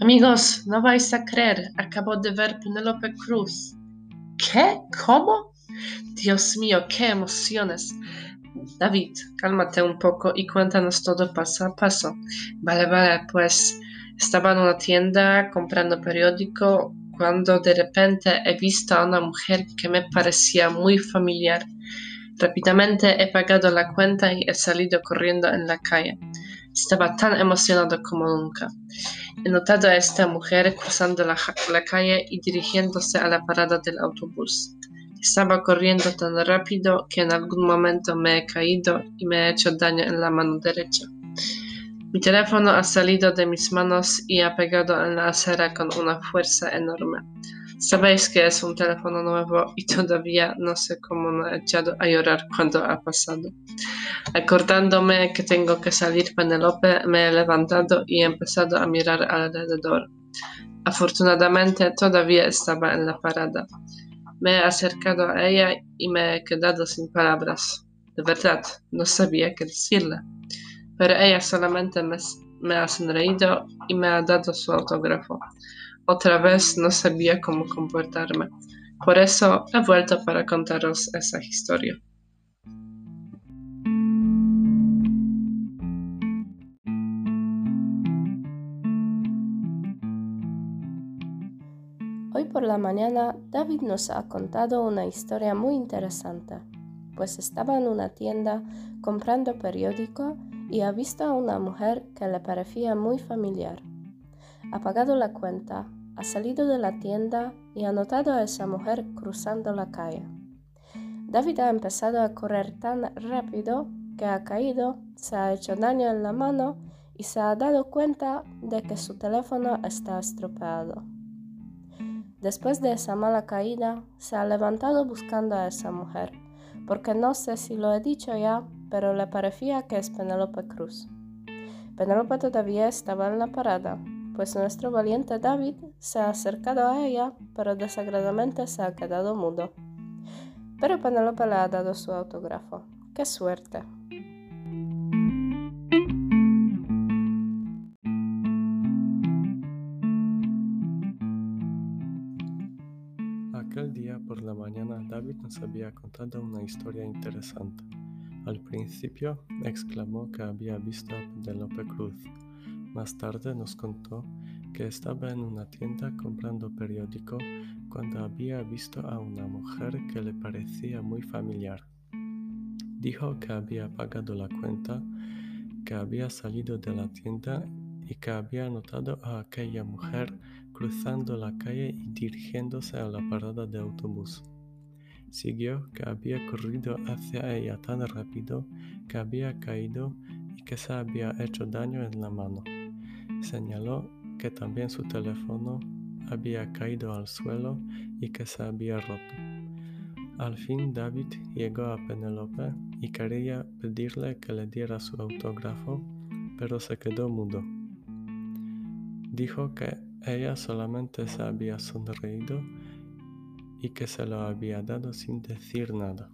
Amigos, no vais a creer, acabo de ver Penélope Cruz. ¿Qué? ¿Cómo? Dios mío, qué emociones. David, cálmate un poco y cuéntanos todo paso a paso. Vale, vale, pues estaba en una tienda comprando periódico cuando de repente he visto a una mujer que me parecía muy familiar. Rápidamente he pagado la cuenta y he salido corriendo en la calle. Estaba tan emocionado como nunca. He notado a esta mujer cruzando la, calle y dirigiéndose a la parada del autobús. Estaba corriendo tan rápido que en algún momento me he caído y me he hecho daño en la mano derecha. Mi teléfono ha salido de mis manos y ha pegado en la acera con una fuerza enorme. Sabéis que es un teléfono nuevo y todavía no sé cómo me he echado a llorar cuando ha pasado. Acordándome que tengo que salir Penelope, me he levantado y he empezado a mirar alrededor. Afortunadamente todavía estaba en la parada. Me he acercado a ella y me he quedado sin palabras. De verdad, no sabía qué decirle. Pero ella solamente me, me ha sonreído y me ha dado su autógrafo. Otra vez no sabía cómo comportarme. Por eso he vuelto para contaros esa historia. Hoy por la mañana David nos ha contado una historia muy interesante, pues estaba en una tienda comprando periódico y ha visto a una mujer que le parecía muy familiar. Ha pagado la cuenta ha salido de la tienda y ha notado a esa mujer cruzando la calle. David ha empezado a correr tan rápido que ha caído, se ha hecho daño en la mano y se ha dado cuenta de que su teléfono está estropeado. Después de esa mala caída, se ha levantado buscando a esa mujer, porque no sé si lo he dicho ya, pero le parecía que es Penélope Cruz. Penélope todavía estaba en la parada, pues nuestro valiente David se ha acercado a ella, pero desagradablemente se ha quedado mudo. Pero Penélope le ha dado su autógrafo. ¡Qué suerte! Aquel día por la mañana David nos había contado una historia interesante. Al principio exclamó que había visto a Penélope Cruz, más tarde nos contó que estaba en una tienda comprando periódico cuando había visto a una mujer que le parecía muy familiar. Dijo que había pagado la cuenta, que había salido de la tienda y que había notado a aquella mujer cruzando la calle y dirigiéndose a la parada de autobús. Siguió que había corrido hacia ella tan rápido que había caído y que se había hecho daño en la mano. Señaló que también su teléfono había caído al suelo y que se había roto. Al fin David llegó a Penelope y quería pedirle que le diera su autógrafo, pero se quedó mudo. Dijo que ella solamente se había sonreído y que se lo había dado sin decir nada.